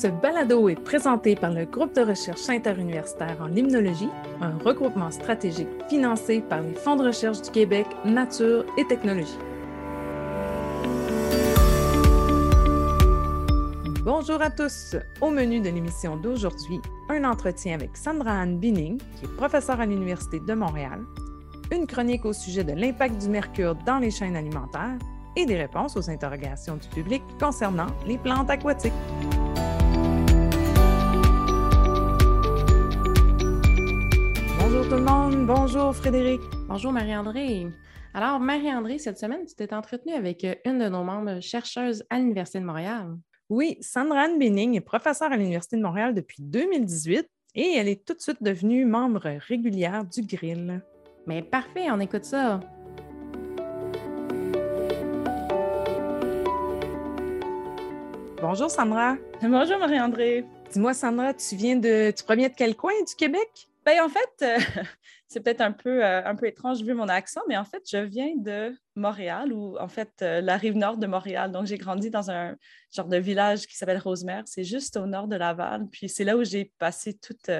Ce balado est présenté par le groupe de recherche interuniversitaire en limnologie, un regroupement stratégique financé par les fonds de recherche du Québec, Nature et Technologie. Bonjour à tous. Au menu de l'émission d'aujourd'hui, un entretien avec Sandra Anne Binning, qui est professeure à l'Université de Montréal, une chronique au sujet de l'impact du mercure dans les chaînes alimentaires et des réponses aux interrogations du public concernant les plantes aquatiques. Tout le monde, bonjour Frédéric. Bonjour Marie-André. Alors Marie-André, cette semaine, tu t'es entretenue avec euh, une de nos membres chercheuses à l'Université de Montréal. Oui, Sandra Anne Benning est professeure à l'Université de Montréal depuis 2018 et elle est tout de suite devenue membre régulière du Grill. Mais parfait, on écoute ça. Bonjour Sandra. Bonjour Marie-André. Dis-moi Sandra, tu viens de tu proviens de quel coin du Québec? Ben, en fait, euh, c'est peut-être un peu, euh, un peu étrange vu mon accent, mais en fait, je viens de Montréal, ou en fait, euh, la rive nord de Montréal. Donc, j'ai grandi dans un genre de village qui s'appelle Rosemère. C'est juste au nord de Laval. Puis, c'est là où j'ai passé toute,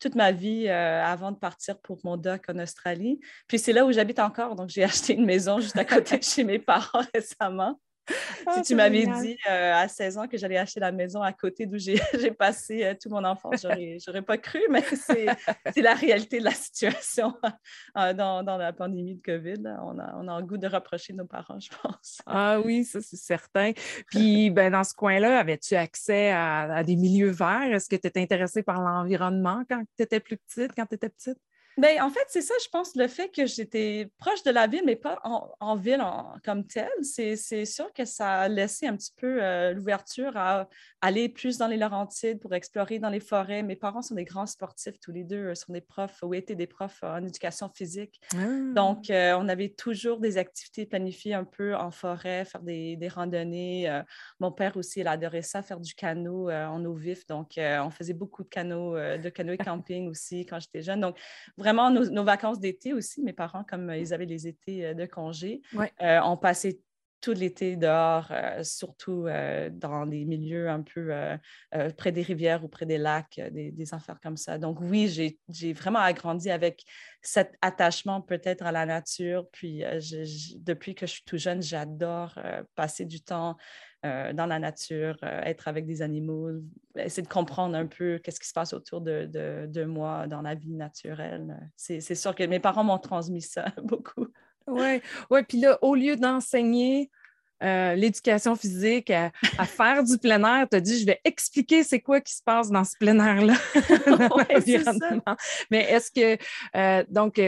toute ma vie avant de partir pour mon doc en Australie. Puis, c'est là où j'habite encore. Donc, j'ai acheté une maison juste à côté de chez mes parents récemment. Ah, si tu m'avais dit euh, à 16 ans que j'allais acheter la maison à côté d'où j'ai passé euh, tout mon enfance, j'aurais pas cru, mais c'est la réalité de la situation euh, dans, dans, la pandémie de COVID. On a, on a le goût de reprocher nos parents, je pense. Ah oui, ça c'est certain. Puis ben, dans ce coin-là, avais-tu accès à, à, des milieux verts? Est-ce que tu étais intéressée par l'environnement quand tu étais plus petite, quand tu étais petite? Bien, en fait, c'est ça, je pense, le fait que j'étais proche de la ville, mais pas en, ville comme telle. C'est sûr que ça a laissé un petit peu euh, l'ouverture à aller plus dans les Laurentides pour explorer dans les forêts. Mes parents sont des grands sportifs, tous les deux, sont des profs ou étaient des profs en éducation physique. Ah. Donc, euh, on avait toujours des activités planifiées un peu en forêt, faire des, randonnées. Euh, mon père aussi, il adorait ça, faire du canot en eau vif. Donc, on faisait beaucoup de canot, de canoë camping aussi quand j'étais jeune. Donc, vraiment nos, vacances d'été aussi. Mes parents, comme euh, ils avaient les étés euh, de congé, euh, ont passé tout l'été dehors, surtout dans des milieux un peu près des rivières ou près des lacs, des, des affaires comme ça. Donc oui, j'ai vraiment agrandi avec cet attachement peut-être à la nature. Puis depuis que je suis tout jeune, j'adore passer du temps euh, dans la nature, euh, être avec des animaux, essayer de comprendre un peu qu'est-ce qui se passe autour de, de, moi dans la vie naturelle. C'est sûr que mes parents m'ont transmis ça beaucoup. Oui, ouais, puis là, au lieu d'enseigner euh, l'éducation physique à, faire du plein air, tu as dit, je vais expliquer c'est quoi qui se passe dans ce plein air-là. Mais est-ce que, donc,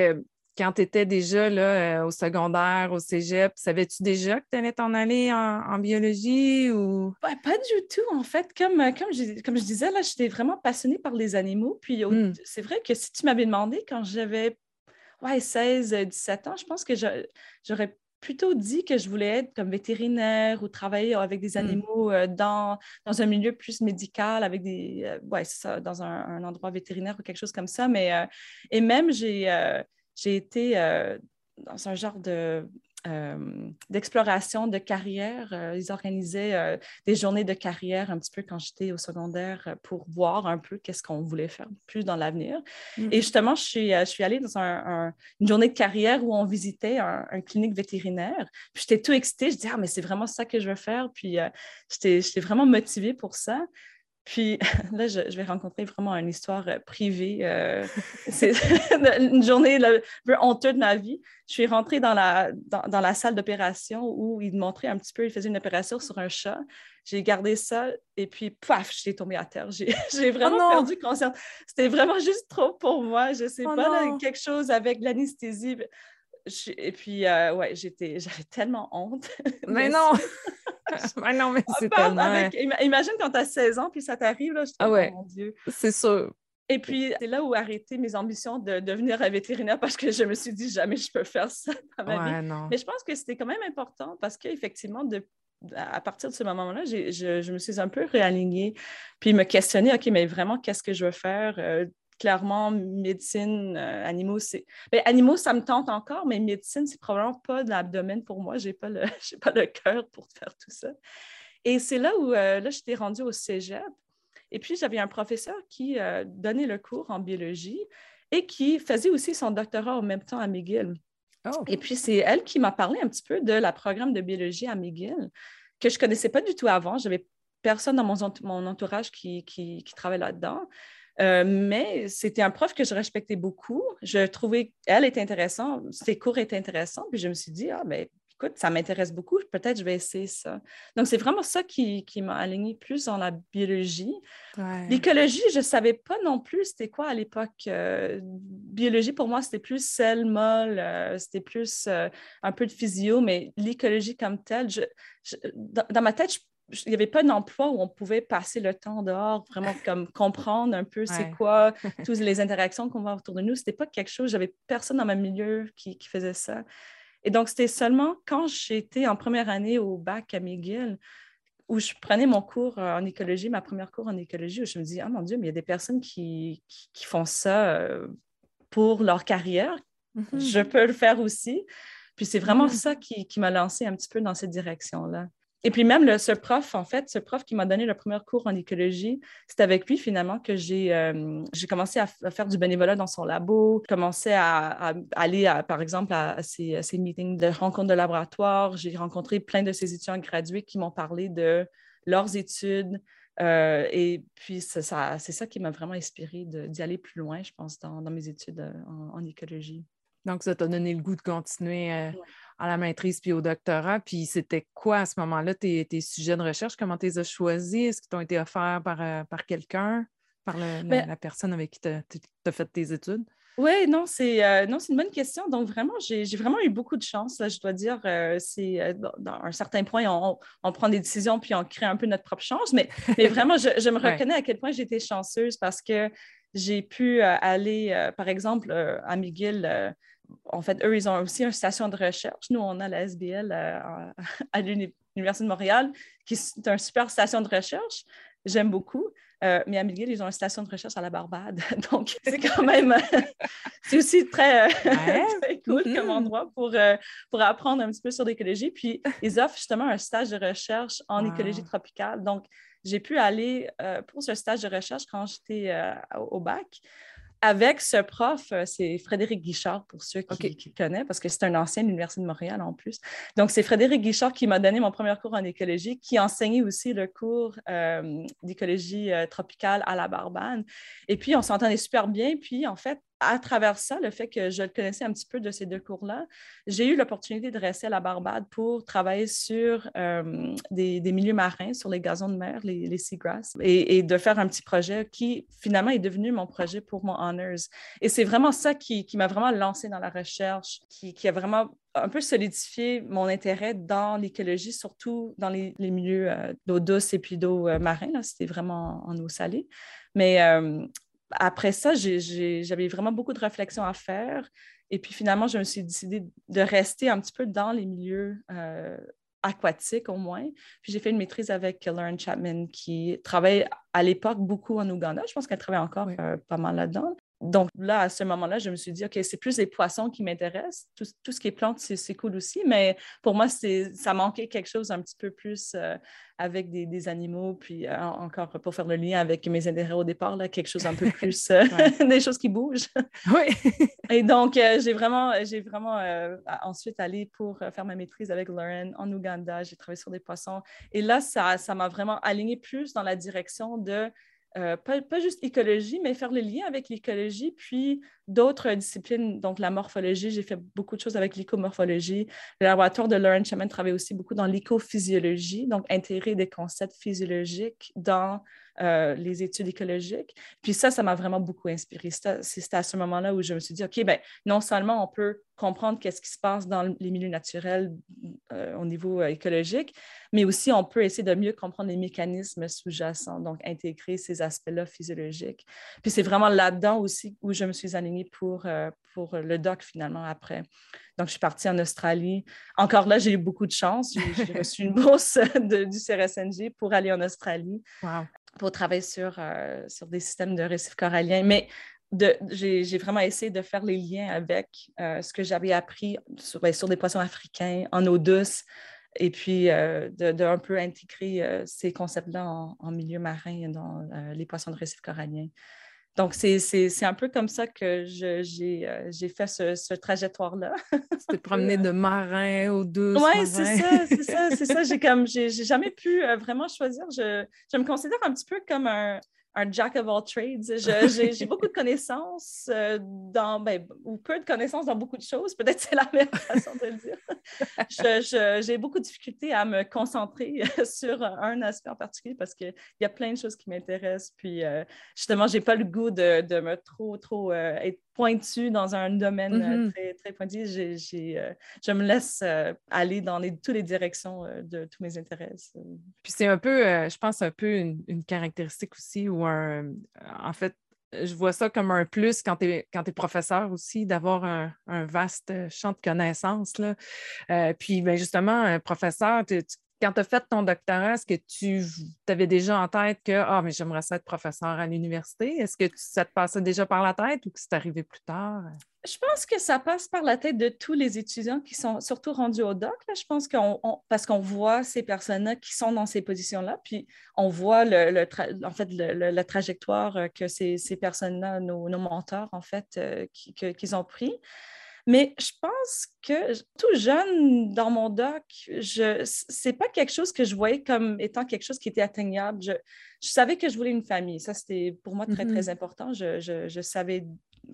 quand tu étais déjà là, euh, au secondaire, au cégep, savais-tu déjà que tu allais t'en aller en, biologie ou? pas du tout, en fait. Comme, euh, comme, je, comme je disais, là, j'étais vraiment passionnée par les animaux. Puis hmm. c'est vrai que si tu m'avais demandé quand j'avais ouais, 16, 17 ans, je pense que j'aurais plutôt dit que je voulais être comme vétérinaire ou travailler avec des hmm. animaux euh, dans, dans un milieu plus médical, avec des, ouais, ça, dans un, endroit vétérinaire ou quelque chose comme ça. Mais, et même, j'ai j'ai été euh, dans un genre de euh, d'exploration de carrière. Euh, ils organisaient des journées de carrière un petit peu quand j'étais au secondaire pour voir un peu qu'est-ce qu'on voulait faire plus dans l'avenir. Mm-hmm. Et justement, je suis, je suis allée dans une journée de carrière où on visitait un, clinique vétérinaire. Puis j'étais tout excitée. Je disais, ah, mais c'est vraiment ça que je veux faire. Puis j'étais vraiment motivée pour ça. Puis là, je, vais rencontrer vraiment une histoire euh, privée. Euh, c'est une journée un peu honteuse de ma vie. Je suis rentrée dans la, dans, la salle d'opération où il montrait un petit peu, il faisait une opération sur un chat. J'ai gardé ça et puis, paf, j'ai tombé à terre. J'ai oh vraiment perdu conscience. C'était vraiment juste trop pour moi. Je ne sais oh pas, quelque chose avec l'anesthésie. Et puis, euh, ouais, j'étais, j'avais tellement honte. Mais non! mais non, mais c'est tellement... imagine quand tu as 16 ans, puis ça t'arrive, là, je ah ouais. Oh mon Dieu. C'est sûr. Et puis, c'est là où arrêter mes ambitions de devenir vétérinaire parce que je me suis dit, jamais je peux faire ça dans ma vie. Non. Mais je pense que c'était quand même important parce qu'effectivement, de, à partir de ce moment-là, je, je, me suis un peu réalignée, puis me questionner, OK, mais vraiment, qu'est-ce que je veux faire? Euh, clairement, médecine, euh, animaux, c'est. Ben, animaux, ça me tente encore, mais médecine, c'est probablement pas dans l'abdomen pour moi. Je n'ai pas, le... pas le cœur pour faire tout ça. Et c'est là où, euh, là, j'étais rendue au cégep. Et puis, j'avais un professeur qui euh, donnait le cours en biologie et qui faisait aussi son doctorat en même temps à McGill. Oh. Et puis, c'est elle qui m'a parlé un petit peu de la programme de biologie à McGill, que je ne connaissais pas du tout avant. J'avais personne dans mon, entourage qui, qui, travaille là-dedans. Euh, mais c'était un prof que je respectais beaucoup. Je trouvais qu'elle était intéressante, ses cours étaient intéressants. Puis je me suis dit, ah, ben, écoute, ça m'intéresse beaucoup, peut-être je vais essayer ça. Donc, c'est vraiment ça qui, m'a alignée plus dans la biologie. L'écologie, je ne savais pas non plus c'était quoi à l'époque. Euh, biologie, pour moi, c'était plus sel, molle, euh, c'était plus un peu de physio, mais l'écologie comme telle, dans, ma tête, je il n'y avait pas d'emploi où on pouvait passer le temps dehors, vraiment comme comprendre un peu c'est quoi, toutes les interactions qu'on voit autour de nous. Ce n'était pas quelque chose, j'avais personne dans mon milieu qui, faisait ça. Et donc, c'était seulement quand j'étais en première année au bac à McGill, où je prenais mon cours euh, en écologie, ma première cours en écologie, où je me dis, ah mon Dieu, mais il y a des personnes qui, font ça euh, pour leur carrière. Mm-hmm. Je peux le faire aussi. Puis c'est vraiment mm. ça qui m'a lancé un petit peu dans cette direction-là. Et puis même le, ce prof, en fait, ce prof qui m'a donné le premier cours en écologie, c'est avec lui finalement que j'ai euh, commencé à, faire du bénévolat dans son labo, commencé à, aller, par exemple, à, ces, meetings de rencontres de laboratoire. J'ai rencontré plein de ces étudiants gradués qui m'ont parlé de leurs études. Euh, et puis, c'est ça, ça, qui m'a vraiment inspiré d'y aller plus loin, je pense, dans, mes études euh, en, écologie. Donc, ça t'a donné le goût de continuer à la maîtrise puis au doctorat. Puis c'était quoi à ce moment-là tes, sujets de recherche? Comment tu les as choisis? Est-ce qu'ils t'ont été offerts par, euh, par quelqu'un, par ben la, personne avec qui tu as, fait tes études? Oui, non, c'est euh, une bonne question. Donc, vraiment, j'ai vraiment eu beaucoup de chance. Là, je dois dire, euh, c'est dans un certain point, on, prend des décisions puis on crée un peu notre propre chance. Mais, mais vraiment, je, me reconnais à quel point j'étais chanceuse parce que j'ai pu aller, par exemple, à McGill, en fait, eux, ils ont aussi une station de recherche. Nous, on a la SBL euh, à, l'Université de Montréal, qui est une super station de recherche. J'aime beaucoup. Euh, mais à McGill, ils ont une station de recherche à la Barbade. Donc, c'est quand même, c'est aussi très, cool comme mm-hmm. endroit pour, euh, pour apprendre un petit peu sur l'écologie. Puis, ils offrent justement un stage de recherche en écologie tropicale. Donc, j'ai pu aller pour ce stage de recherche quand j'étais au bac avec ce prof, euh, c'est Frédéric Guichard, pour ceux qui, connaissent, parce que c'est un ancien de l'Université de Montréal en plus. Donc, c'est Frédéric Guichard qui m'a donné mon premier cours en écologie, qui enseignait aussi le cours euh, d'écologie euh, tropicale à la Barbane. Et puis, on s'entendait super bien. Puis, en fait, à travers ça, le fait que je le connaissais un petit peu de ces deux cours-là, j'ai eu l'opportunité de rester à la Barbade pour travailler sur euh, des, milieux marins, sur les gazons de mer, les, les et, de faire un petit projet qui finalement est devenu mon projet pour mon honors. Et c'est vraiment ça qui, m'a vraiment lancé dans la recherche, qui, a vraiment un peu solidifié mon intérêt dans l'écologie, surtout dans les, milieux euh, d'eau douce et puis d'eau euh, marin. C'était vraiment en eau salée. Mais après ça, j'avais vraiment beaucoup de réflexions à faire. Et puis finalement, je me suis décidée de rester un petit peu dans les milieux euh, aquatiques au moins. Puis j'ai fait une maîtrise avec Lauren Chapman qui travaille à l'époque beaucoup en Ouganda. Je pense qu'elle travaille encore euh, pas mal là-dedans donc là, à ce moment-là, je me suis dit, OK, c'est plus les poissons qui m'intéressent. Tout, ce qui est plantes, c'est cool aussi, mais pour moi, ça manquait quelque chose un petit peu plus euh, avec des, animaux, puis euh, encore pour faire le lien avec mes intérêts au départ, là, quelque chose un peu plus, euh, des choses qui bougent. Oui. Et donc, j'ai vraiment, j'ai vraiment ensuite allé pour faire ma maîtrise avec Lauren en Ouganda. J'ai travaillé sur des poissons. Et là, ça m'a vraiment aligné plus dans la direction de euh, pas, juste écologie, mais faire le lien avec l'écologie, puis d'autres disciplines, donc la morphologie. J'ai fait beaucoup de choses avec l'écomorphologie. Le laboratoire de Lauren Chaman travaille aussi beaucoup dans l'écophysiologie, donc intégrer des concepts physiologiques dans euh, les études écologiques. Puis ça, ça m'a vraiment beaucoup inspiré. C'était à ce moment-là où je me suis dit, OK, ben, non seulement on peut comprendre qu'est-ce qui se passe dans les milieux naturels euh, au niveau euh, écologique, mais aussi on peut essayer de mieux comprendre les mécanismes sous-jacents, donc intégrer ces aspects-là physiologiques. Puis c'est vraiment là-dedans aussi où je me suis alignée pour, pour le doc finalement après. Donc, je suis partie en Australie. Encore là, j'ai eu beaucoup de chance. J'ai reçu une bourse du CRSNG pour aller en Australie. Wow pour travailler sur, euh, sur des systèmes de récifs coralliens. Mais j'ai vraiment essayé de faire les liens avec euh, ce que j'avais appris sur, ben, sur, des poissons africains en eau douce et puis de, un peu intégrer ces concepts-là en, milieu marin dans les poissons de récif corallien. Donc, c'est un peu comme ça que j'ai fait ce, ce trajectoire-là. tu t'es promené de marin au douce. Oui, c'est ça, c'est ça, c'est ça. J'ai comme, j'ai jamais pu vraiment choisir. Je, je, me considère un petit peu comme un, un jack of all trades. J'ai beaucoup de connaissances euh, dans, ben, ou peu de connaissances dans beaucoup de choses. Peut-être c'est la meilleure façon de le dire. J'ai beaucoup de difficultés à me concentrer sur un aspect en particulier parce qu'il y a plein de choses qui m'intéressent. Puis euh, justement, je n'ai pas le goût de, de, me trop, trop euh, être pointu dans un domaine mm-hmm. très, très pointu. je me laisse aller dans les, toutes les directions de tous mes intérêts. Puis c'est un peu, je pense, un peu une, une caractéristique aussi où en fait, je vois ça comme un plus quand tu es, es, professeur aussi, d'avoir un, vaste champ de connaissances. Là. Euh, puis, ben, justement, un professeur, quand tu as fait ton doctorat, est-ce que tu avais déjà en tête que ah, mais j'aimerais ça être professeur à l'université? Est-ce que ça te passait déjà par la tête ou que c'est arrivé plus tard? Je pense que ça passe par la tête de tous les étudiants qui sont surtout rendus au doc. je pense qu'on parce qu'on voit ces personnes-là qui sont dans ces positions-là, puis on voit le, en fait la trajectoire que ces, personnes-là, nos, mentors, en fait, euh, qu'ils ont pris. Mais je pense que tout jeune dans mon doc, ce n'est pas quelque chose que je voyais comme étant quelque chose qui était atteignable. Je, savais que je voulais une famille. Ça, c'était pour moi très, très mm-hmm. important. Je, savais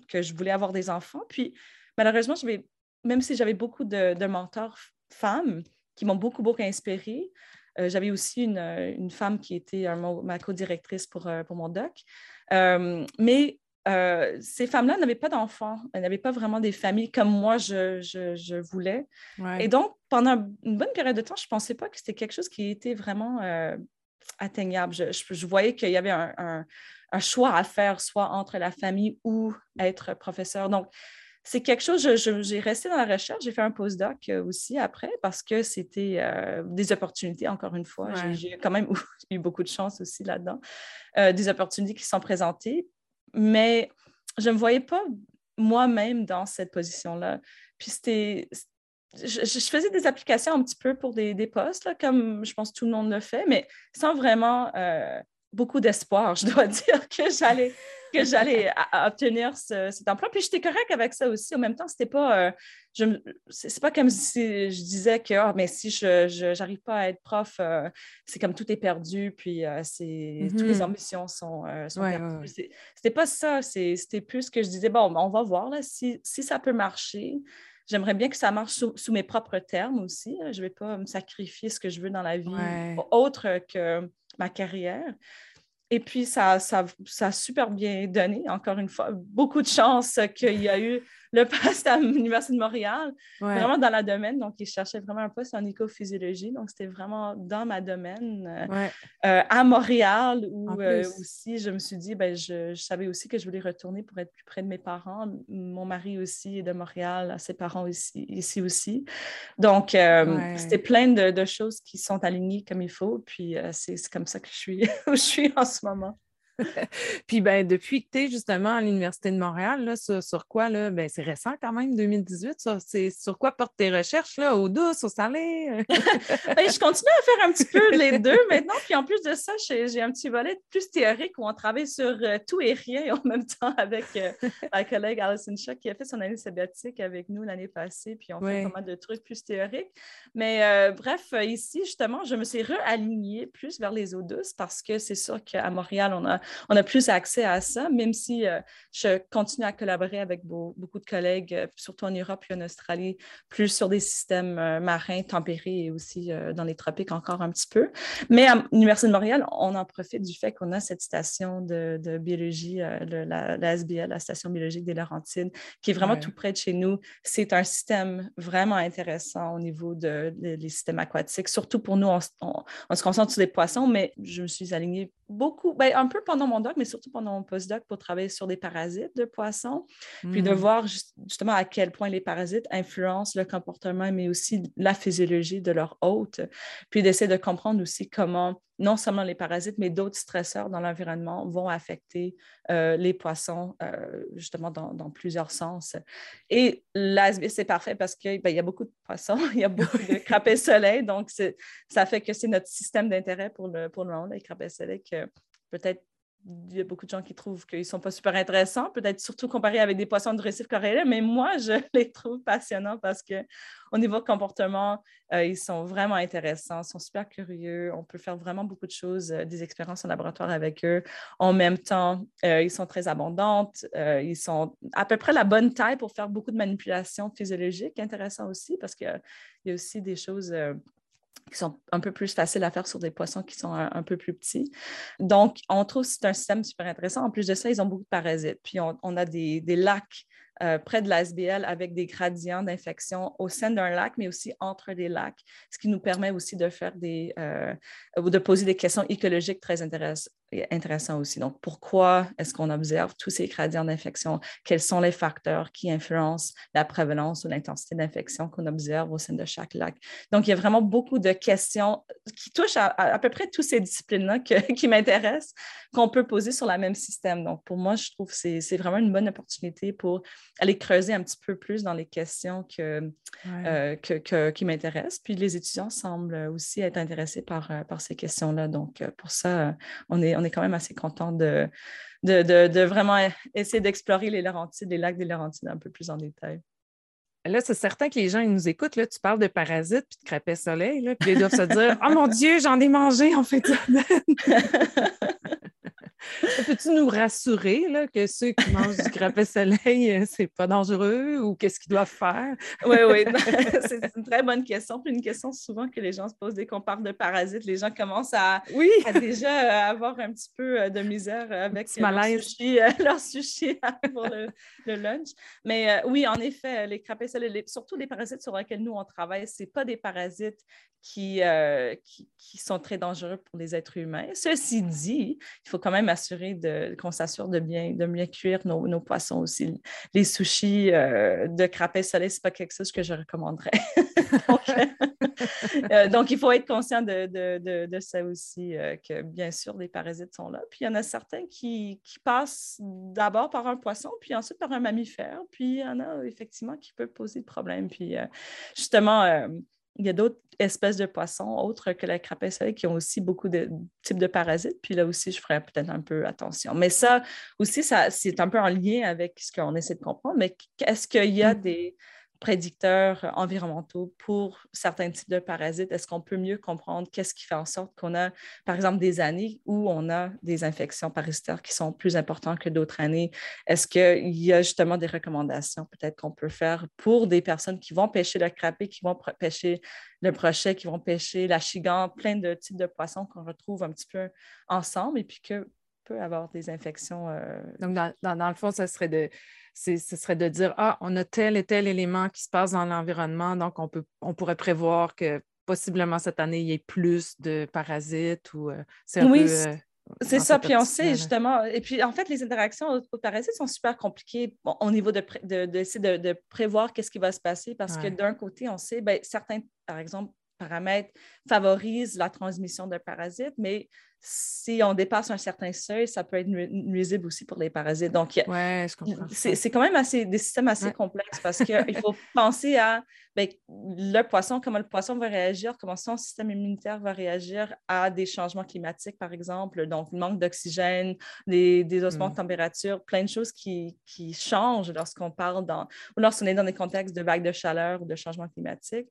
que je voulais avoir des enfants. Puis, malheureusement, même si j'avais beaucoup de, mentors femmes qui m'ont beaucoup, beaucoup inspirée, euh, j'avais aussi une, femme qui était ma co-directrice pour, euh, pour mon doc. Euh, mais euh, ces femmes-là n'avaient pas d'enfants, elles n'avaient pas vraiment des familles comme moi je, voulais. Et donc, pendant une bonne période de temps, je ne pensais pas que c'était quelque chose qui était vraiment euh, atteignable. Je, voyais qu'il y avait un, choix à faire, soit entre la famille ou être professeur. Donc, c'est quelque chose, j'ai resté dans la recherche, j'ai fait un postdoc euh, aussi après parce que c'était des opportunités, encore une fois. J'ai quand même eu beaucoup de chance aussi là-dedans. des opportunités qui sont présentées mais je ne me voyais pas moi-même dans cette position-là. Puis c'était. Je, faisais des applications un petit peu pour des, des postes, comme je pense tout le monde le fait, mais sans vraiment euh, beaucoup d'espoir, je dois dire, que j'allais que j'allais obtenir cet emploi. Puis j'étais correcte avec ça aussi. En même temps, c'était pas, euh, c'est pas comme si je disais que oh, mais si je n'arrive pas à être prof, euh, c'est comme tout est perdu, puis euh, c'est toutes les mm-hmm. ambitions sont, sont perdues. C'était pas ça. C'était plus que je disais bon, on va voir là, si, si ça peut marcher. J'aimerais bien que ça marche sous, mes propres termes aussi. Je ne vais pas me sacrifier ce que je veux dans la vie autre que ma carrière. Et puis, ça, ça, ça, a super bien donné, encore une fois. Beaucoup de chance qu'il y a eu le poste à l'Université de Montréal, vraiment dans la domaine. Donc, ils cherchaient vraiment un poste en écophysiologie. Donc, c'était vraiment dans ma domaine. Euh, euh, à Montréal, où euh, aussi, je me suis dit, ben, je, savais aussi que je voulais retourner pour être plus près de mes parents. Mon mari aussi est de Montréal, ses parents aussi, ici aussi. Donc, c'était plein de, de, choses qui sont alignées comme il faut. Puis, c'est comme ça que je suis où je suis en ce moment. Puis ben, depuis que tu es justement à l'Université de Montréal, là, sur, quoi, là, ben, c'est récent quand même, 2018, ça, c'est sur quoi portent tes recherches, là, au douce, au salé? Ben, je continue à faire un petit peu les deux maintenant. Puis en plus de ça, j'ai un petit volet plus théorique où on travaille sur euh, tout et rien en même temps avec euh, ma collègue Alison Shaw qui a fait son année sabbatique avec nous l'année passée. Puis on fait pas mal de trucs plus théoriques. Mais euh, bref, ici, justement, je me suis réalignée plus vers les eaux douces parce que c'est sûr qu'à Montréal, on a on a plus accès à ça, même si euh, je continue à collaborer avec beaucoup de collègues, euh, surtout en Europe et en Australie, plus sur des systèmes euh, marins tempérés et aussi dans les tropiques encore un petit peu. Mais à l'Université de Montréal, on en profite du fait qu'on a cette station de, biologie, la, SBL, la station biologique des Laurentides, qui est vraiment tout près de chez nous. C'est un système vraiment intéressant au niveau des de, systèmes aquatiques. Surtout pour nous, on, se concentre sur des poissons, mais je me suis alignée beaucoup, ben, un peu pendant mon doc, mais surtout pendant mon postdoc pour travailler sur des parasites de poissons, puis de hmm. voir justement à quel point les parasites influencent le comportement, mais aussi la physiologie de leur hôte, puis d'essayer de comprendre aussi comment non seulement les parasites, mais d'autres stresseurs dans l'environnement vont affecter euh, les poissons, euh, justement, dans, plusieurs sens. Et l'ASB, c'est parfait parce qu'il ben, y a beaucoup de poissons, il y a beaucoup de crapets soleil, donc ça fait que c'est notre système d'intérêt pour le, pour le moment, les crapets soleil, que peut-être il y a beaucoup de gens qui trouvent qu'ils ne sont pas super intéressants, peut-être surtout comparés avec des poissons de récif corallien, mais moi, je les trouve passionnants parce qu'au niveau comportement, euh, ils sont vraiment intéressants, ils sont super curieux, on peut faire vraiment beaucoup de choses, euh, des expériences en laboratoire avec eux. En même temps, euh, ils sont très abondantes, ils sont à peu près la bonne taille pour faire beaucoup de manipulations physiologiques, intéressant aussi parce qu'il y a aussi des choses qui sont un peu plus faciles à faire sur des poissons qui sont un, peu plus petits. Donc, on trouve que c'est un système super intéressant. En plus de ça, ils ont beaucoup de parasites. Puis, on, a des, des lacs euh, près de l'ASBL avec des gradients d'infection au sein d'un lac, mais aussi entre des lacs, ce qui nous permet aussi de faire des euh, de poser des questions écologiques très intéressantes aussi. Donc, pourquoi est-ce qu'on observe tous ces gradients d'infection? Quels sont les facteurs qui influencent la prévalence ou l'intensité d'infection qu'on observe au sein de chaque lac? Donc, il y a vraiment beaucoup de questions qui touchent à, à, peu près toutes ces disciplines-là qui m'intéressent, qu'on peut poser sur le même système. Donc, pour moi, je trouve que c'est vraiment une bonne opportunité pour aller creuser un petit peu plus dans les questions euh, que, qui m'intéressent. Puis les étudiants semblent aussi être intéressés par, euh, par ces questions-là. Donc, euh, pour ça, on est, on est quand même assez content de, de, vraiment essayer d'explorer les Laurentides, les lacs des Laurentides un peu plus en détail. Là, c'est certain que les gens ils nous écoutent. Là, tu parles de parasites puis de crapets soleil, là, puis ils doivent se dire Oh mon Dieu, j'en ai mangé en fait. Peux-tu nous rassurer là, que ceux qui mangent du crapet soleil, euh, c'est pas dangereux ou qu'est-ce qu'ils doivent faire? oui, oui, c'est une très bonne question. Puis une question souvent que les gens se posent dès qu'on parle de parasites. Les gens commencent à, oui. déjà euh, avoir un petit peu euh, de misère avec leur sushi, leur sushi pour le, lunch. Mais oui, en effet, les crapets surtout les parasites sur lesquels nous on travaille, ce pas des parasites qui, qui, qui, sont très dangereux pour les êtres humains. Ceci dit, il faut quand même assurer qu'on s'assure de bien, de bien cuire nos, poissons aussi. Les sushis euh, de crapet soleil, ce n'est pas quelque chose que je recommanderais. Euh, donc, il faut être conscient de, ça aussi, euh, que bien sûr, les parasites sont là. Puis il y en a certains qui, qui passent d'abord par un poisson, puis ensuite par un mammifère. Puis il y en a effectivement qui peuvent poser de problèmes. Puis justement, il y a d'autres espèces de poissons autres que la soleil qui ont aussi beaucoup de types de parasites. Puis là aussi, je ferais peut-être un peu attention. Mais ça aussi, ça, c'est un peu en lien avec ce qu'on essaie de comprendre. Mais est-ce qu'il y a mmh. des, prédicteurs environnementaux pour certains types de parasites? Est-ce qu'on peut mieux comprendre qu'est-ce qui fait en sorte qu'on a, par exemple, des années où on a des infections parasitaires qui sont plus importantes que d'autres années? Est-ce qu'il y a justement des recommandations peut-être qu'on peut faire pour des personnes qui vont pêcher le crapé, qui vont pêcher le brochet, qui vont pêcher la chigan, plein de types de poissons qu'on retrouve un petit peu ensemble et puis que peut avoir des infections. Euh, Donc, dans, le fond, ça serait de ce serait de dire Ah, on a tel et tel élément qui se passe dans l'environnement, donc on, peut, on pourrait prévoir que possiblement cette année, il y ait plus de parasites ou euh, c'est un oui, peu. Euh, c'est ça, puis on sait justement. Et puis, en fait, les interactions aux, parasites sont super compliquées au niveau de, de, de, de prévoir qu'est-ce qui va se passer parce que d'un côté, on sait, ben, certains, par exemple, paramètres favorisent la transmission de parasites, mais si on dépasse un certain seuil, ça peut être nuisible aussi pour les parasites. Donc, c'est quand même assez, des systèmes assez complexes parce qu'il faut penser à ben, le poisson, comment le poisson va réagir, comment son système immunitaire va réagir à des changements climatiques, par exemple, donc le manque d'oxygène, des, des ossements de mm. température, plein de choses qui, qui changent lorsqu'on parle dans, ou lorsqu'on est dans des contextes de vagues de chaleur ou de changements climatiques.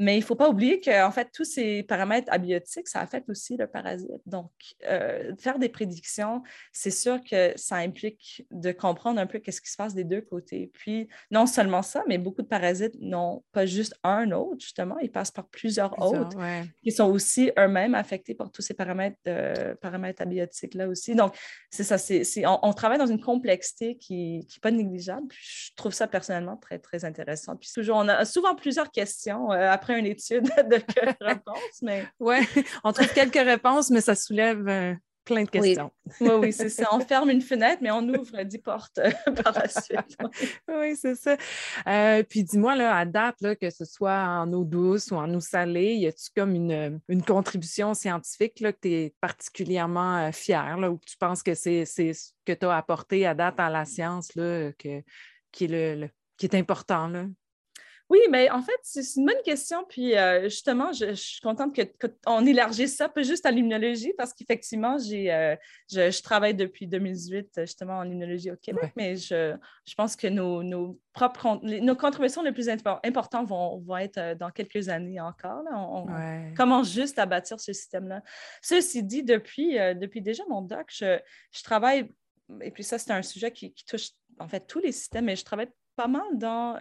Mais il ne faut pas oublier qu'en fait, tous ces paramètres abiotiques, ça affecte aussi le parasite. Donc, euh, faire des prédictions, c'est sûr que ça implique de comprendre un peu qu'est-ce qui se passe des deux côtés. Puis, non seulement ça, mais beaucoup de parasites n'ont pas juste un autre, justement, ils passent par plusieurs autres qui sont aussi eux-mêmes affectés par tous ces paramètres, paramètres abiotiques-là aussi. Donc, c'est ça, c'est, on, travaille dans une complexité qui n'est pas négligeable. Puis, je trouve ça personnellement très, très intéressant. Puis, toujours, on a souvent plusieurs questions euh, après une étude de réponses, mais... Oui, on trouve quelques réponses, mais ça soulève euh, plein de questions. Oui, oui, c'est ça. On ferme une fenêtre, mais on ouvre dix portes euh, par la suite. oui, c'est ça. Euh, puis dis-moi, là, à date, là, que ce soit en eau douce ou en eau salée, y a-tu comme une, une, contribution scientifique là, que tu es particulièrement euh, fière, là, ou que tu penses que c'est ce que tu as apporté à date à la science là, que, qui, est le, qui est important? Là? Oui, mais en fait, c'est une bonne question. Puis euh, justement, je, suis contente qu'on élargisse ça, pas juste à l'immunologie, parce qu'effectivement, j'ai, euh, je, travaille depuis 2018 justement en immunologie au Québec, mais je, pense que nos, propres nos contributions les plus importantes vont, vont, être euh, dans quelques années encore. On, commence juste à bâtir ce système-là. Ceci dit, depuis, depuis déjà mon doc, je, travaille, et puis ça, c'est un sujet qui, qui touche en fait tous les systèmes, mais je travaille pas mal dans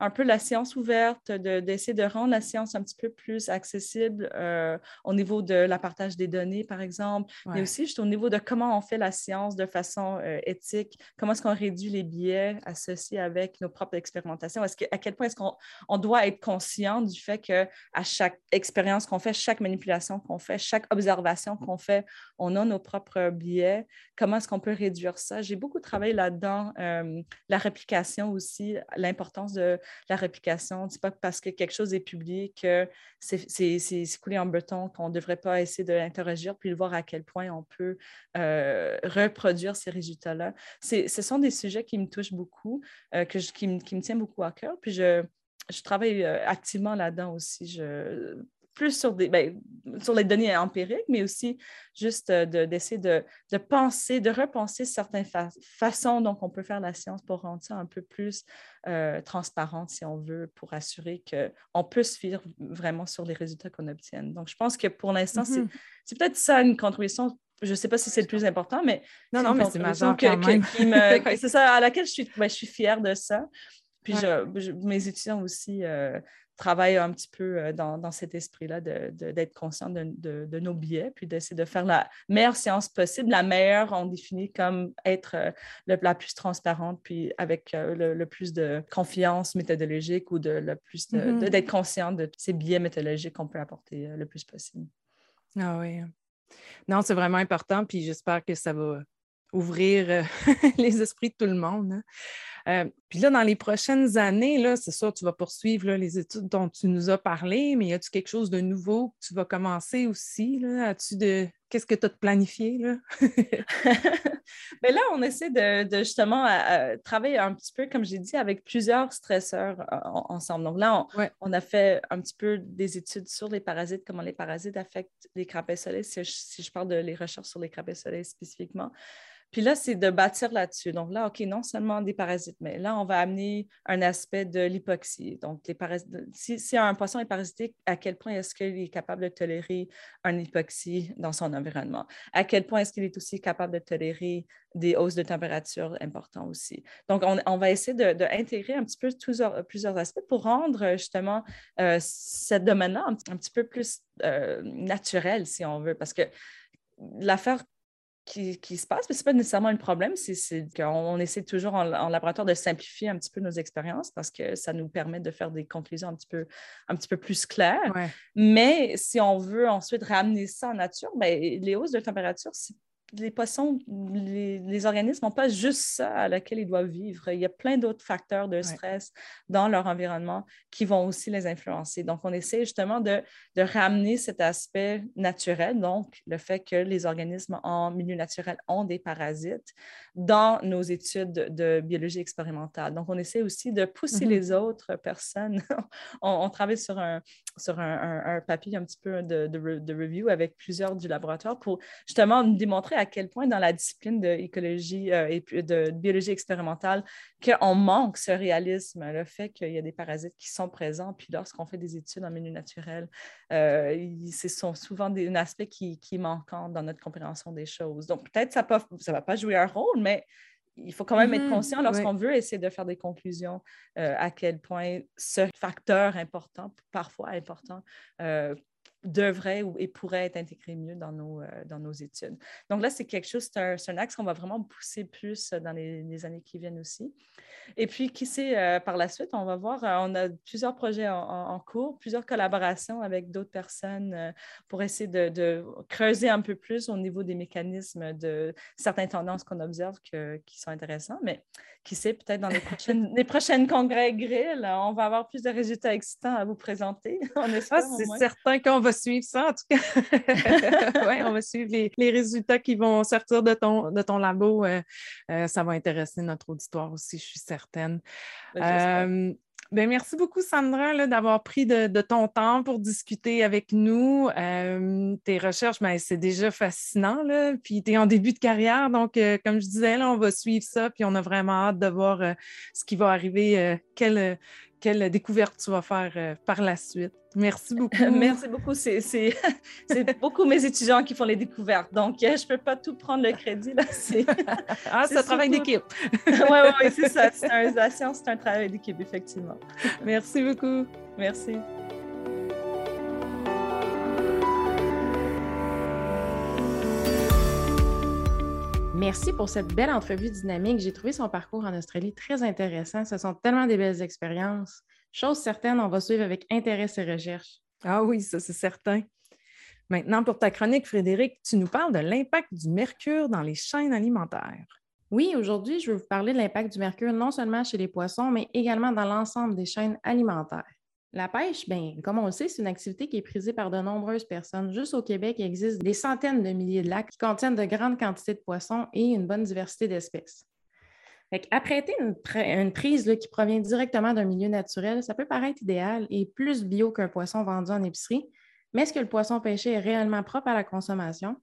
un peu la science ouverte, d'essayer de, rendre la science un petit peu plus accessible euh, au niveau de la partage des données, par exemple, mais aussi juste au niveau de comment on fait la science de façon euh, éthique, comment est-ce qu'on réduit les biais associés avec nos propres expérimentations, est-ce que, à quel point est-ce qu'on on doit être conscient du fait qu'à chaque expérience qu'on fait, chaque manipulation qu'on fait, chaque observation qu'on fait, on a nos propres biais, comment est-ce qu'on peut réduire ça? J'ai beaucoup travaillé là-dedans, euh, la réplication aussi, l'importance de la réplication. C'est pas parce que quelque chose est publié que c'est coulé en béton qu'on ne devrait pas essayer de l'interagir puis voir à quel point on peut euh, reproduire ces résultats-là. Ce sont des sujets qui me touchent beaucoup, euh, qui, me, tiennent beaucoup à cœur. Puis je, travaille activement là-dedans aussi. Plus sur, des, ben, sur les données empiriques, mais aussi juste euh, d'essayer de, de, penser, de repenser certaines façons dont on peut faire la science pour rendre ça un peu plus euh, transparente, si on veut, pour assurer qu'on peut se fier vraiment sur les résultats qu'on obtient. Donc, je pense que pour l'instant, mm-hmm. c'est peut-être ça une contribution je ne sais pas si c'est le plus important, mais non, non, mais c'est majeur quand c'est ça à laquelle je suis, ben, je suis fière de ça. Puis je, mes étudiants aussi euh, travaille un petit peu euh, dans, cet esprit-là d'être conscient de, nos biais, puis d'essayer de faire la meilleure science possible. La meilleure, on définit comme être euh, la plus transparente, puis avec euh, le, plus de confiance méthodologique ou de le plus mm-hmm. d'être conscient de ces biais méthodologiques qu'on peut apporter le plus possible. Ah oui. Non, c'est vraiment important, puis j'espère que ça va ouvrir les esprits de tout le monde. Euh, puis là, dans les prochaines années, là, c'est sûr, tu vas poursuivre les études dont tu nous as parlé, mais y a-tu quelque chose de nouveau que tu vas commencer aussi? Là? As-tu de. Qu'est-ce que tu as de planifié? Là? Mais là, on essaie de, justement travailler un petit peu, comme j'ai dit, avec plusieurs stresseurs euh, ensemble. Donc là, on, a fait un petit peu des études sur les parasites, comment les parasites affectent les crapets soleils, si je, si je parle de les recherches sur les crapets soleils spécifiquement. Puis là, c'est de bâtir là-dessus. Donc là, OK, non seulement des parasites, mais là, on va amener un aspect de l'hypoxie. Donc, les si, si, un poisson est parasitique, à quel point est-ce qu'il est capable de tolérer un hypoxie dans son environnement? À quel point est-ce qu'il est aussi capable de tolérer des hausses de température importantes aussi? Donc, on, va essayer d'intégrer de, un petit peu plusieurs, plusieurs aspects pour rendre justement euh, ce domaine-là un, petit peu plus euh, naturel, si on veut, parce que l'affaire qui, se passe, mais ce n'est pas nécessairement un problème, c'est qu'on essaie toujours en, laboratoire de simplifier un petit peu nos expériences parce que ça nous permet de faire des conclusions un petit peu, un petit peu plus claires. Mais si on veut ensuite ramener ça en nature, bien, les hausses de température, c'est les poissons, les, organismes n'ont pas juste ça à laquelle ils doivent vivre. Il y a plein d'autres facteurs de stress dans leur environnement qui vont aussi les influencer. Donc, on essaie justement de, ramener cet aspect naturel, donc le fait que les organismes en milieu naturel ont des parasites dans nos études de biologie expérimentale. Donc, on essaie aussi de pousser mm-hmm. les autres personnes. on, travaille sur un, sur un, papier un petit peu de, de, review avec plusieurs du laboratoire pour justement démontrer à quel point dans la discipline d'écologie euh, et de biologie expérimentale qu'on manque ce réalisme, le fait qu'il y a des parasites qui sont présents, puis lorsqu'on fait des études en milieu naturel, euh, ce sont souvent des, un aspect qui, qui manque dans notre compréhension des choses. Donc peut-être ça ne va pas jouer un rôle, mais il faut quand même être mm-hmm. conscient lorsqu'on veut essayer de faire des conclusions euh, à quel point ce facteur important, parfois important, euh, devrait ou, et pourrait être intégré mieux dans nos, dans nos études. Donc là, c'est quelque chose, c'est un, axe qu'on va vraiment pousser plus dans les, années qui viennent aussi. Et puis, qui sait, par la suite, on va voir, on a plusieurs projets en, cours, plusieurs collaborations avec d'autres personnes pour essayer de, de, creuser un peu plus au niveau des mécanismes de certaines tendances qu'on observe qui sont intéressantes. Mais qui sait, peut-être dans les prochaines, les prochaines congrès grill, on va avoir plus de résultats excitants à vous présenter. Ah, c'est certain qu'on va suivre ça, en tout cas. oui, on va suivre les, résultats qui vont sortir de ton, de ton labo. Euh, euh, ça va intéresser notre auditoire aussi, je suis certaine. Ben, ben, merci beaucoup, Sandra, d'avoir pris de, ton temps pour discuter avec nous. Euh, tes recherches, ben, c'est déjà fascinant. Là. Puis tu es en début de carrière, donc euh, comme je disais, là, on va suivre ça, puis on a vraiment hâte de voir euh, ce qui va arriver, quelle, quelle découverte tu vas faire par la suite. Merci beaucoup. Merci beaucoup. C'est beaucoup mes étudiants qui font les découvertes. Donc, je ne peux pas tout prendre le crédit. Là. ah, c'est un travail d'équipe. oui, oui, ouais, c'est ça. Un, la science, c'est un travail d'équipe, effectivement. Merci beaucoup. Merci. Merci pour cette belle entrevue dynamique. J'ai trouvé son parcours en Australie très intéressant. Ce sont tellement des belles expériences. Chose certaine, on va suivre avec intérêt ces recherches. Ah oui, ça c'est certain. Maintenant, pour ta chronique, Frédéric, tu nous parles de l'impact du mercure dans les chaînes alimentaires. Oui, aujourd'hui, je veux vous parler de l'impact du mercure non seulement chez les poissons, mais également dans l'ensemble des chaînes alimentaires. La pêche, bien, comme on le sait, c'est une activité qui est prisée par de nombreuses personnes. Juste au Québec, il existe des centaines de milliers de lacs qui contiennent de grandes quantités de poissons et une bonne diversité d'espèces. Apprêter une, prise qui provient directement d'un milieu naturel, ça peut paraître idéal et plus bio qu'un poisson vendu en épicerie, mais est-ce que le poisson pêché est réellement propre à la consommation?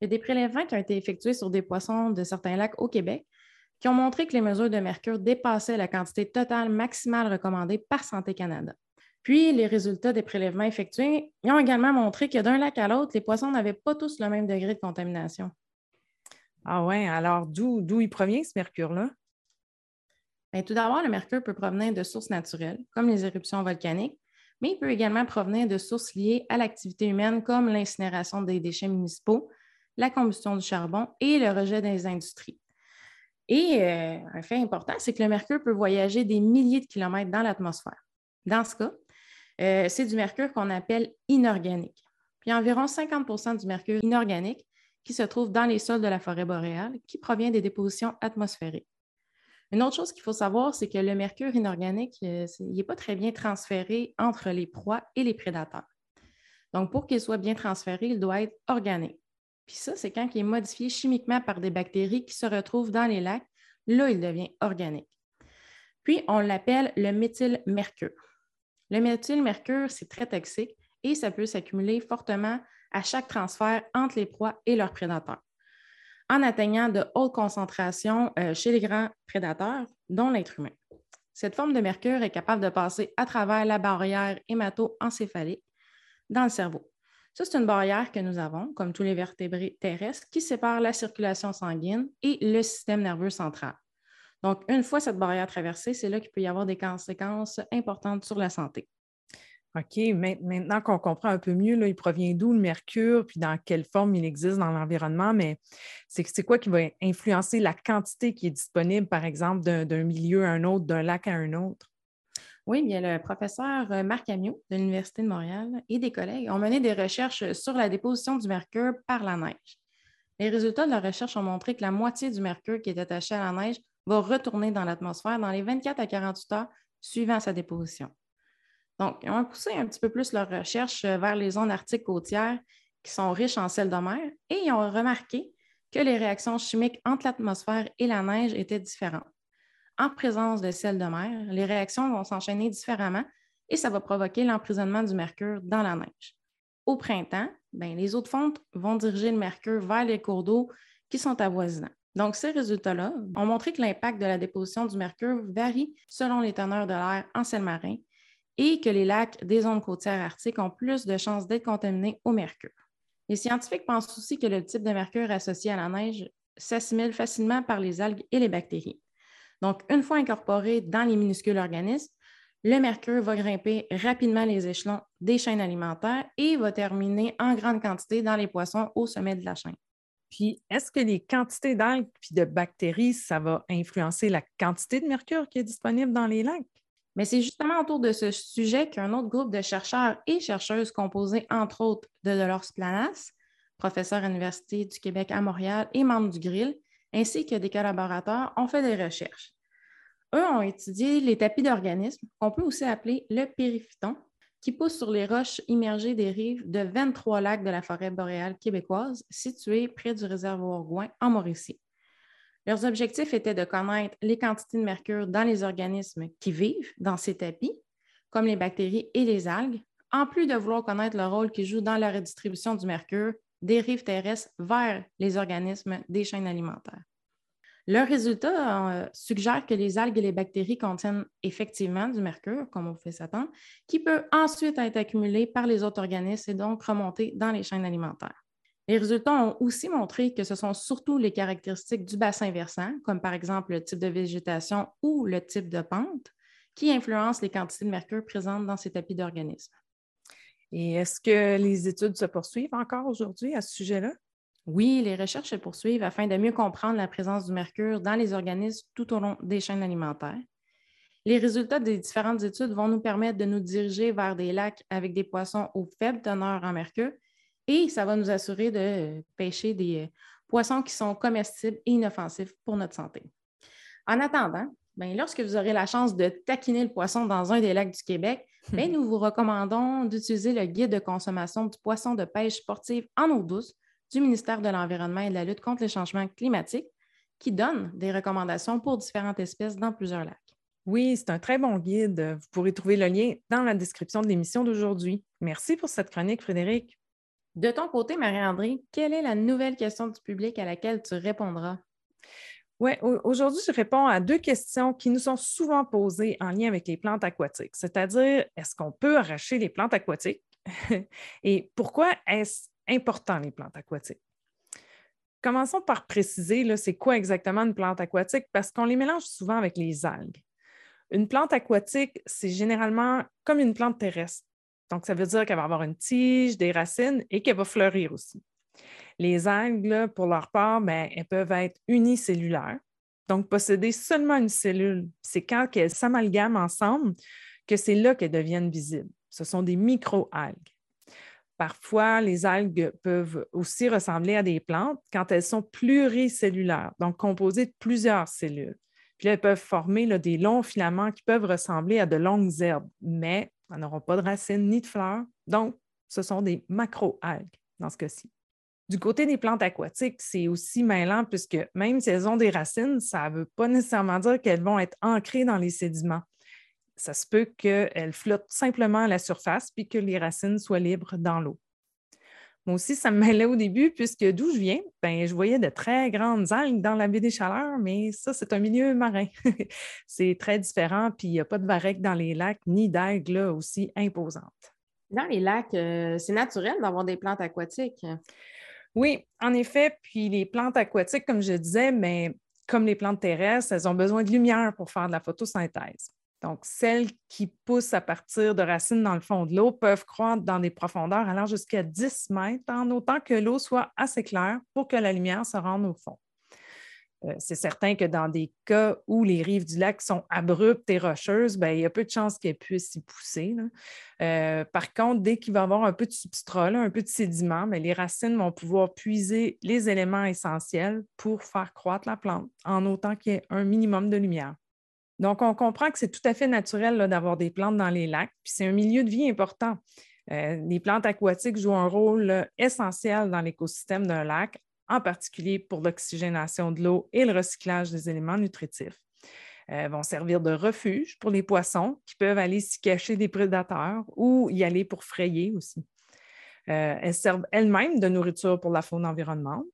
Il y a des prélèvements qui ont été effectués sur des poissons de certains lacs au Québec qui ont montré que les mesures de mercure dépassaient la quantité totale maximale recommandée par Santé Canada. Puis, les résultats des prélèvements effectués ont également montré que d'un lac à l'autre, les poissons n'avaient pas tous le même degré de contamination. Ah ouais, alors d'où il provient ce mercure-là? Tout d'abord, le mercure peut provenir de sources naturelles, comme les éruptions volcaniques, mais il peut également provenir de sources liées à l'activité humaine, comme l'incinération des déchets municipaux, la combustion du charbon et le rejet des industries. Et euh, un fait important, c'est que le mercure peut voyager des milliers de kilomètres dans l'atmosphère. Dans ce cas, euh, c'est du mercure qu'on appelle inorganique. Puis environ 50% du mercure inorganique qui se trouve dans les sols de la forêt boréale, qui provient des dépositions atmosphériques. Une autre chose qu'il faut savoir, c'est que le mercure inorganique, n'est euh, pas très bien transféré entre les proies et les prédateurs. Donc, pour qu'il soit bien transféré, il doit être organique. Puis ça, c'est quand il est modifié chimiquement par des bactéries qui se retrouvent dans les lacs, là, il devient organique. Puis, on l'appelle le méthylmercure. Le méthylmercure, c'est très toxique et ça peut s'accumuler fortement à chaque transfert entre les proies et leurs prédateurs, en atteignant de hautes concentrations euh, chez les grands prédateurs, dont l'être humain. Cette forme de mercure est capable de passer à travers la barrière hémato-encéphalique dans le cerveau. Ça, c'est une barrière que nous avons, comme tous les vertébrés terrestres, qui sépare la circulation sanguine et le système nerveux central. Donc, une fois cette barrière traversée, c'est là qu'il peut y avoir des conséquences importantes sur la santé. OK, maintenant qu'on comprend un peu mieux, il provient d'où le mercure, puis dans quelle forme il existe dans l'environnement, mais c'est quoi qui va influencer la quantité qui est disponible, par exemple, d'un milieu à un autre, d'un lac à un autre? Oui, bien, le professeur euh, Marc Amiot de l'Université de Montréal et des collègues ont mené des recherches sur la déposition du mercure par la neige. Les résultats de la recherche ont montré que la moitié du mercure qui est attaché à la neige va retourner dans l'atmosphère dans les 24 à 48 heures suivant sa déposition. Donc, ils ont poussé un petit peu plus leur recherche euh, vers les zones arctiques côtières qui sont riches en sel de mer et ils ont remarqué que les réactions chimiques entre l'atmosphère et la neige étaient différentes. En présence de sel de mer, les réactions vont s'enchaîner différemment et ça va provoquer l'emprisonnement du mercure dans la neige. Au printemps, ben, les eaux de fonte vont diriger le mercure vers les cours d'eau qui sont avoisinants. Donc, ces résultats-là ont montré que l'impact de la déposition du mercure varie selon les teneurs de l'air en sel marin et que les lacs des zones côtières arctiques ont plus de chances d'être contaminés au mercure. Les scientifiques pensent aussi que le type de mercure associé à la neige s'assimile facilement par les algues et les bactéries. Donc, une fois incorporé dans les minuscules organismes, le mercure va grimper rapidement les échelons des chaînes alimentaires et va terminer en grande quantité dans les poissons au sommet de la chaîne. Puis, est-ce que les quantités d'algues et de bactéries, ça va influencer la quantité de mercure qui est disponible dans les lacs? Mais c'est justement autour de ce sujet qu'un autre groupe de chercheurs et chercheuses composé entre autres de Dolores Planas, professeur à l'Université du Québec à Montréal et membre du GRIL, ainsi que des collaborateurs, ont fait des recherches. Eux ont étudié les tapis d'organismes, qu'on peut aussi appeler le périphyton, qui poussent sur les roches immergées des rives de 23 lacs de la forêt boréale québécoise situés près du réservoir Gouin en Mauricie. Leurs objectifs étaient de connaître les quantités de mercure dans les organismes qui vivent dans ces tapis, comme les bactéries et les algues, en plus de vouloir connaître le rôle qu'ils jouent dans la redistribution du mercure des rives terrestres vers les organismes des chaînes alimentaires. Leurs résultats euh, suggèrent que les algues et les bactéries contiennent effectivement du mercure, comme on fait s'attendre, qui peut ensuite être accumulé par les autres organismes et donc remonter dans les chaînes alimentaires. Les résultats ont aussi montré que ce sont surtout les caractéristiques du bassin versant, comme par exemple le type de végétation ou le type de pente, qui influencent les quantités de mercure présentes dans ces tapis d'organismes. Et est-ce que les études se poursuivent encore aujourd'hui à ce sujet-là? Oui, les recherches se poursuivent afin de mieux comprendre la présence du mercure dans les organismes tout au long des chaînes alimentaires. Les résultats des différentes études vont nous permettre de nous diriger vers des lacs avec des poissons aux faibles teneurs en mercure et ça va nous assurer de pêcher des euh, poissons qui sont comestibles et inoffensifs pour notre santé. En attendant, ben, lorsque vous aurez la chance de taquiner le poisson dans un des lacs du Québec, ben, nous vous recommandons d'utiliser le guide de consommation du poisson de pêche sportive en eau douce du ministère de l'Environnement et de la lutte contre les changements climatiques qui donne des recommandations pour différentes espèces dans plusieurs lacs. Oui, c'est un très bon guide. Vous pourrez trouver le lien dans la description de l'émission d'aujourd'hui. Merci pour cette chronique, Frédéric. De ton côté, Marie-André, quelle est la nouvelle question du public à laquelle tu répondras? Oui, aujourd'hui, je réponds à deux questions qui nous sont souvent posées en lien avec les plantes aquatiques, c'est-à-dire est-ce qu'on peut arracher les plantes aquatiques? Et pourquoi est-ce important les plantes aquatiques? Commençons par préciser c'est quoi exactement une plante aquatique parce qu'on les mélange souvent avec les algues. Une plante aquatique, c'est généralement comme une plante terrestre. Donc, ça veut dire qu'elle va avoir une tige, des racines et qu'elle va fleurir aussi. Les algues, pour leur part, ben, elles peuvent être unicellulaires, donc posséder seulement une cellule. C'est quand elles s'amalgament ensemble que c'est là qu'elles deviennent visibles. Ce sont des micro-algues. Parfois, les algues peuvent aussi ressembler à des plantes quand elles sont pluricellulaires, donc composées de plusieurs cellules. Puis là, elles peuvent former des longs filaments qui peuvent ressembler à de longues herbes, mais elles n'auront pas de racines ni de fleurs. Donc, ce sont des macro-algues dans ce cas-ci. Du côté des plantes aquatiques, c'est aussi mêlant puisque même si elles ont des racines, ça ne veut pas nécessairement dire qu'elles vont être ancrées dans les sédiments. Ça se peut qu'elles flottent simplement à la surface puis que les racines soient libres dans l'eau. Moi aussi, ça me mêlait au début, puisque d'où je viens, ben, je voyais de très grandes algues dans la baie des Chaleurs, mais ça, c'est un milieu marin. c'est très différent, puis il n'y a pas de varech dans les lacs, ni d'algues aussi imposantes. Dans les lacs, euh, c'est naturel d'avoir des plantes aquatiques. Oui, en effet, puis les plantes aquatiques, comme je disais, mais comme les plantes terrestres, elles ont besoin de lumière pour faire de la photosynthèse. Donc, celles qui poussent à partir de racines dans le fond de l'eau peuvent croître dans des profondeurs allant jusqu'à 10 mètres, en autant que l'eau soit assez claire pour que la lumière se rende au fond. Euh, c'est certain que dans des cas où les rives du lac sont abruptes et rocheuses, ben, il y a peu de chances qu'elles puissent y pousser. Euh, par contre, dès qu'il va y avoir un peu de substrat, un peu de sédiment, ben, les racines vont pouvoir puiser les éléments essentiels pour faire croître la plante, en autant qu'il y ait un minimum de lumière. Donc, on comprend que c'est tout à fait naturel d'avoir des plantes dans les lacs, puis c'est un milieu de vie important. Euh, les plantes aquatiques jouent un rôle essentiel dans l'écosystème d'un lac, en particulier pour l'oxygénation de l'eau et le recyclage des éléments nutritifs. Elles vont servir de refuge pour les poissons qui peuvent aller s'y cacher des prédateurs ou y aller pour frayer aussi. Euh, elles servent elles-mêmes de nourriture pour la faune environnante.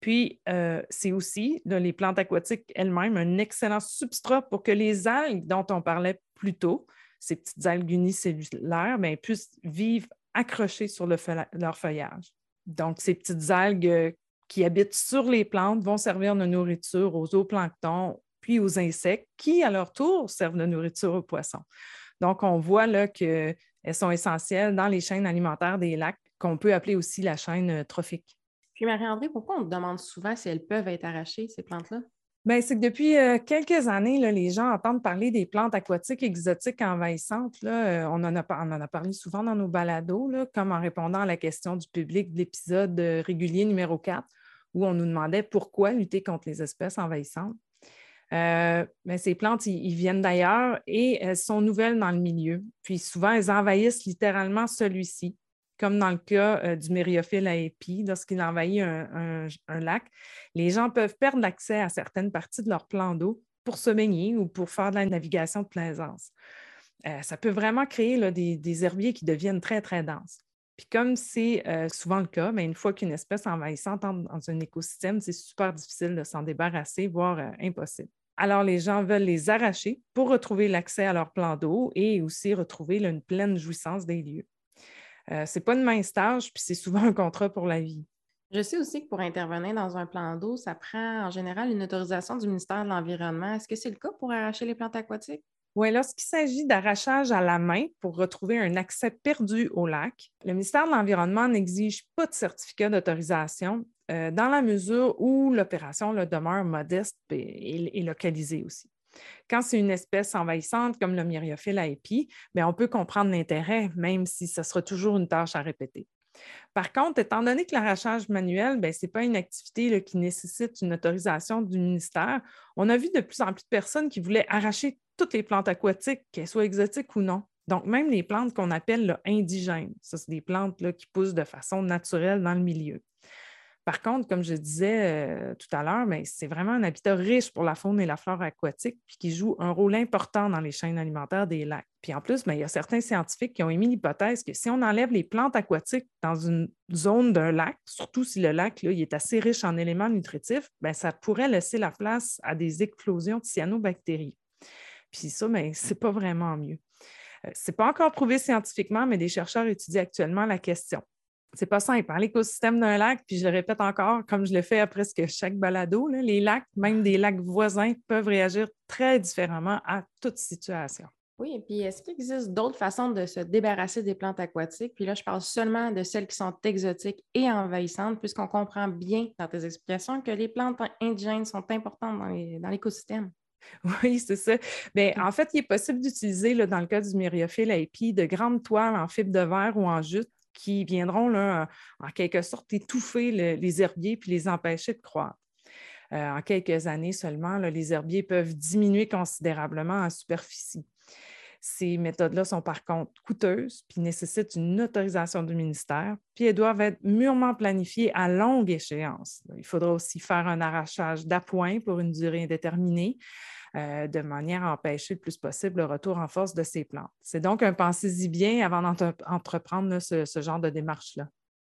Puis, euh, c'est aussi, les plantes aquatiques elles-mêmes, un excellent substrat pour que les algues dont on parlait plus tôt, ces petites algues unicellulaires, bien, puissent vivre accrochées sur leur feuillage. Donc, ces petites algues euh, qui habitent sur les plantes vont servir de nourriture aux zooplanctons, puis aux insectes, qui, à leur tour, servent de nourriture aux poissons. Donc, on voit là qu'elles sont essentielles dans les chaînes alimentaires des lacs, qu'on peut appeler aussi la chaîne euh, trophique. Puis, Marie-André, pourquoi on te demande souvent si elles peuvent être arrachées, ces plantes-là? Bien, c'est que depuis euh, quelques années, là, les gens entendent parler des plantes aquatiques exotiques envahissantes. Là. Euh, on, en a, on, en a, parlé souvent dans nos balados, là, comme en répondant à la question du public de l'épisode régulier numéro 4, où on nous demandait pourquoi lutter contre les espèces envahissantes. Euh, mais ces plantes, ils, viennent d'ailleurs et elles sont nouvelles dans le milieu. Puis souvent, elles envahissent littéralement celui-ci, comme dans le cas euh, du mériophile à épis, lorsqu'il envahit un, lac. Les gens peuvent perdre l'accès à certaines parties de leur plan d'eau pour se baigner ou pour faire de la navigation de plaisance. Euh, ça peut vraiment créer des, herbiers qui deviennent très, très denses. Puis comme c'est souvent le cas, ben, une fois qu'une espèce envahissante entre dans un écosystème, c'est super difficile de s'en débarrasser, voire impossible. Alors, les gens veulent les arracher pour retrouver l'accès à leur plan d'eau et aussi retrouver une pleine jouissance des lieux. Euh, ce n'est pas une mince tâche, puis c'est souvent un contrat pour la vie. Je sais aussi que pour intervenir dans un plan d'eau, ça prend en général une autorisation du ministère de l'Environnement. Est-ce que c'est le cas pour arracher les plantes aquatiques? Oui, lorsqu'il s'agit d'arrachage à la main pour retrouver un accès perdu au lac, le ministère de l'Environnement n'exige pas de certificat d'autorisation euh, dans la mesure où l'opération demeure modeste et, localisée aussi. Quand c'est une espèce envahissante comme le myriophile à épis, ben, on peut comprendre l'intérêt, même si ce sera toujours une tâche à répéter. Par contre, étant donné que l'arrachage manuel, ben, ce n'est pas une activité qui nécessite une autorisation du ministère, on a vu de plus en plus de personnes qui voulaient arracher toutes les plantes aquatiques, qu'elles soient exotiques ou non. Donc, même les plantes qu'on appelle indigènes, ça, c'est des plantes qui poussent de façon naturelle dans le milieu. Par contre, comme je disais euh, tout à l'heure, ben, c'est vraiment un habitat riche pour la faune et la flore aquatique, puis qui joue un rôle important dans les chaînes alimentaires des lacs. Puis en plus, ben, il y a certains scientifiques qui ont émis l'hypothèse que si on enlève les plantes aquatiques dans une zone d'un lac, surtout si le lac là, est assez riche en éléments nutritifs, ben, ça pourrait laisser la place à des explosions de cyanobactéries. Puis ça, ben, ce n'est pas vraiment mieux. Euh, ce n'est pas encore prouvé scientifiquement, mais des chercheurs étudient actuellement la question c'est pas simple. Hein? L'écosystème d'un lac, puis je le répète encore, comme je le fais à presque chaque balado, les lacs, même des lacs voisins, peuvent réagir très différemment à toute situation. Oui, et puis est-ce qu'il existe d'autres façons de se débarrasser des plantes aquatiques? Puis là, je parle seulement de celles qui sont exotiques et envahissantes, puisqu'on comprend bien dans tes explications que les plantes indigènes sont importantes dans l'écosystème. Oui, c'est ça. Bien, en fait, il est possible d'utiliser, dans le cas du myriophile à de grandes toiles en fibre de verre ou en jute qui viendront là, en quelque sorte étouffer les herbiers puis les empêcher de croître. Euh, en quelques années seulement, les herbiers peuvent diminuer considérablement en superficie. Ces méthodes-là sont par contre coûteuses puis nécessitent une autorisation du ministère, puis elles doivent être mûrement planifiées à longue échéance. Il faudra aussi faire un arrachage d'appoint pour une durée indéterminée. Euh, de manière à empêcher le plus possible le retour en force de ces plantes. C'est donc un pensez-y bien avant d'entreprendre ce, genre de démarche-là.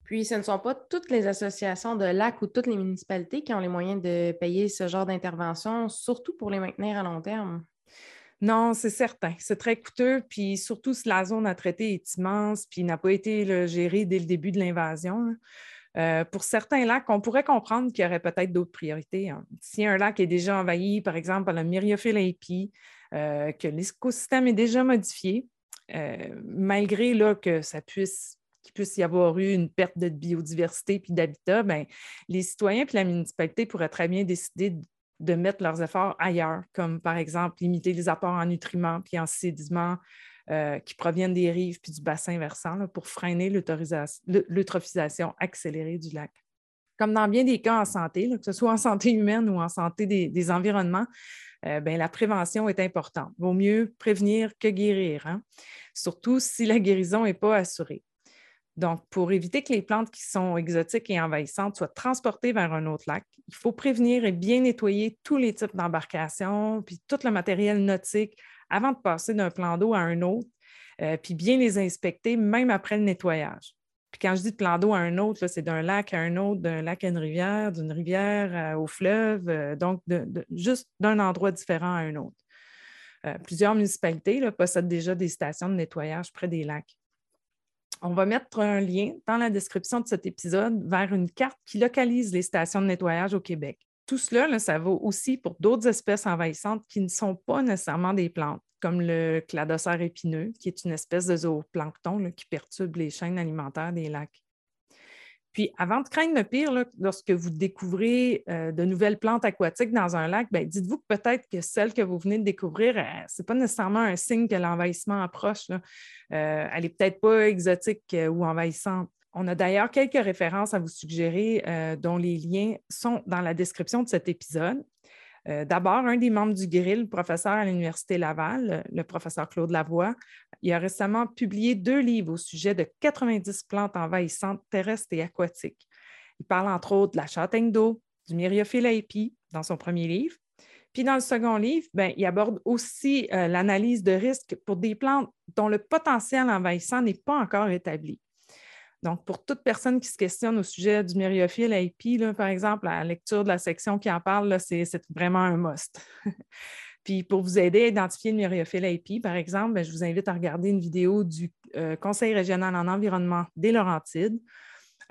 Puis, ce ne sont pas toutes les associations de lacs ou toutes les municipalités qui ont les moyens de payer ce genre d'intervention, surtout pour les maintenir à long terme. Non, c'est certain. C'est très coûteux, puis surtout si la zone à traiter est immense, puis n'a pas été gérée dès le début de l'invasion. Euh, pour certains lacs, on pourrait comprendre qu'il y aurait peut-être d'autres priorités. Hein. Si un lac est déjà envahi, par exemple, par le myriophylle épi, euh, que l'écosystème est déjà modifié, euh, malgré là, que ça puisse qu'il puisse y avoir eu une perte de biodiversité puis d'habitat, ben, les citoyens et la municipalité pourraient très bien décider de mettre leurs efforts ailleurs, comme par exemple limiter les apports en nutriments puis en sédiments euh, qui proviennent des rives puis du bassin versant pour freiner l'eutrophisation accélérée du lac. Comme dans bien des cas en santé, que ce soit en santé humaine ou en santé des, environnements, euh, ben, la prévention est importante. Vaut mieux prévenir que guérir, hein. surtout si la guérison n'est pas assurée. Donc, pour éviter que les plantes qui sont exotiques et envahissantes soient transportées vers un autre lac, il faut prévenir et bien nettoyer tous les types d'embarcations, puis tout le matériel nautique avant de passer d'un plan d'eau à un autre, euh, puis bien les inspecter, même après le nettoyage. Puis quand je dis de plan d'eau à un autre, c'est d'un lac à un autre, d'un lac à une rivière, d'une rivière euh, au fleuve, euh, donc juste d'un endroit différent à un autre. plusieurs municipalités possèdent déjà des stations de nettoyage près des lacs. On va mettre un lien dans la description de cet épisode vers une carte qui localise les stations de nettoyage au Québec. tout cela, ça vaut aussi pour d'autres espèces envahissantes qui ne sont pas nécessairement des plantes, comme le cladocère épineux, qui est une espèce de zooplancton qui perturbe les chaînes alimentaires des lacs. Puis, avant de craindre le pire, lorsque vous découvrez euh, de nouvelles plantes aquatiques dans un lac, ben, dites-vous que peut-être que celle que vous venez de découvrir, euh, ce n'est pas nécessairement un signe que l'envahissement approche. Euh, elle n'est peut-être pas exotique ou envahissante. On a d'ailleurs quelques références à vous suggérer dont les liens sont dans la description de cet épisode. Euh, d'abord, un des membres du grill, professeur à l'Université Laval, le professeur Claude Lavoie, il a récemment publié deux livres au sujet de 90 plantes envahissantes terrestres et aquatiques. Il parle entre autres de la châtaigne d'eau, du myriophylle dans son premier livre. Puis dans le second livre, ben, il aborde aussi euh, l'analyse de risque pour des plantes dont le potentiel envahissant n'est pas encore établi. Donc, pour toute personne qui se questionne au sujet du myriophile IP, par exemple, la lecture de la section qui en parle, c'est vraiment un must. Puis pour vous aider à identifier le myriophile IP, par exemple, ben, je vous invite à regarder une vidéo du euh, Conseil régional en environnement des Laurentides.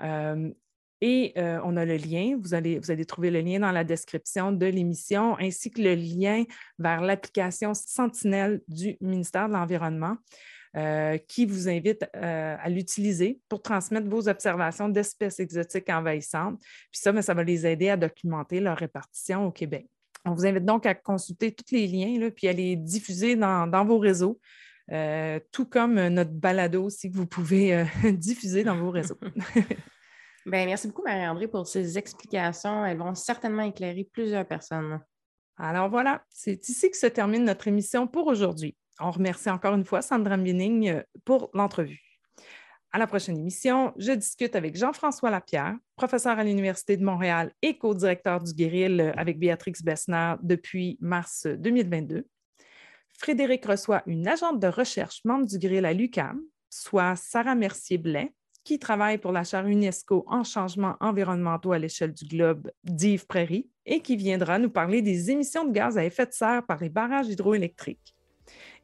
Euh, et euh, on a le lien, vous allez trouver le lien dans la description de l'émission, ainsi que le lien vers l'application Sentinelle du ministère de l'Environnement. Euh, qui vous invite euh, à l'utiliser pour transmettre vos observations d'espèces exotiques envahissantes. Puis ça, mais ça va les aider à documenter leur répartition au Québec. On vous invite donc à consulter tous les liens, là, puis à les diffuser dans, vos réseaux, euh, tout comme notre balado aussi que vous pouvez diffuser dans vos réseaux. Bien, merci beaucoup, Marie-André, pour ces explications. Elles vont certainement éclairer plusieurs personnes. Alors voilà, c'est ici que se termine notre émission pour aujourd'hui. On remercie encore une fois Sandra Binning euh, pour l'entrevue. À la prochaine émission, je discute avec Jean-François Lapierre, professeur à l'Université de Montréal et co-directeur du Guéril euh, avec Béatrix Bessner depuis mars 2022. Frédéric reçoit une agente de recherche membre du Guéril à l'UCAM, soit Sarah Mercier-Blais, qui travaille pour la chaire UNESCO en changements environnementaux à l'échelle du globe d'Yves Prairie et qui viendra nous parler des émissions de gaz à effet de serre par les barrages hydroélectriques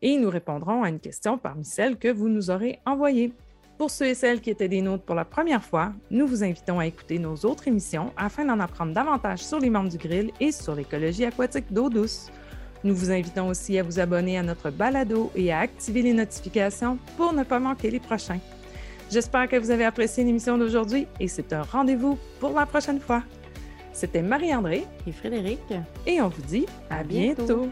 et nous répondrons à une question parmi celles que vous nous aurez envoyées. Pour ceux et celles qui étaient des nôtres pour la première fois, nous vous invitons à écouter nos autres émissions afin d'en apprendre davantage sur les membres du grill et sur l'écologie aquatique d'eau douce. Nous vous invitons aussi à vous abonner à notre balado et à activer les notifications pour ne pas manquer les prochains. J'espère que vous avez apprécié l'émission d'aujourd'hui et c'est un rendez-vous pour la prochaine fois. C'était Marie-André et Frédéric et on vous dit à, bientôt.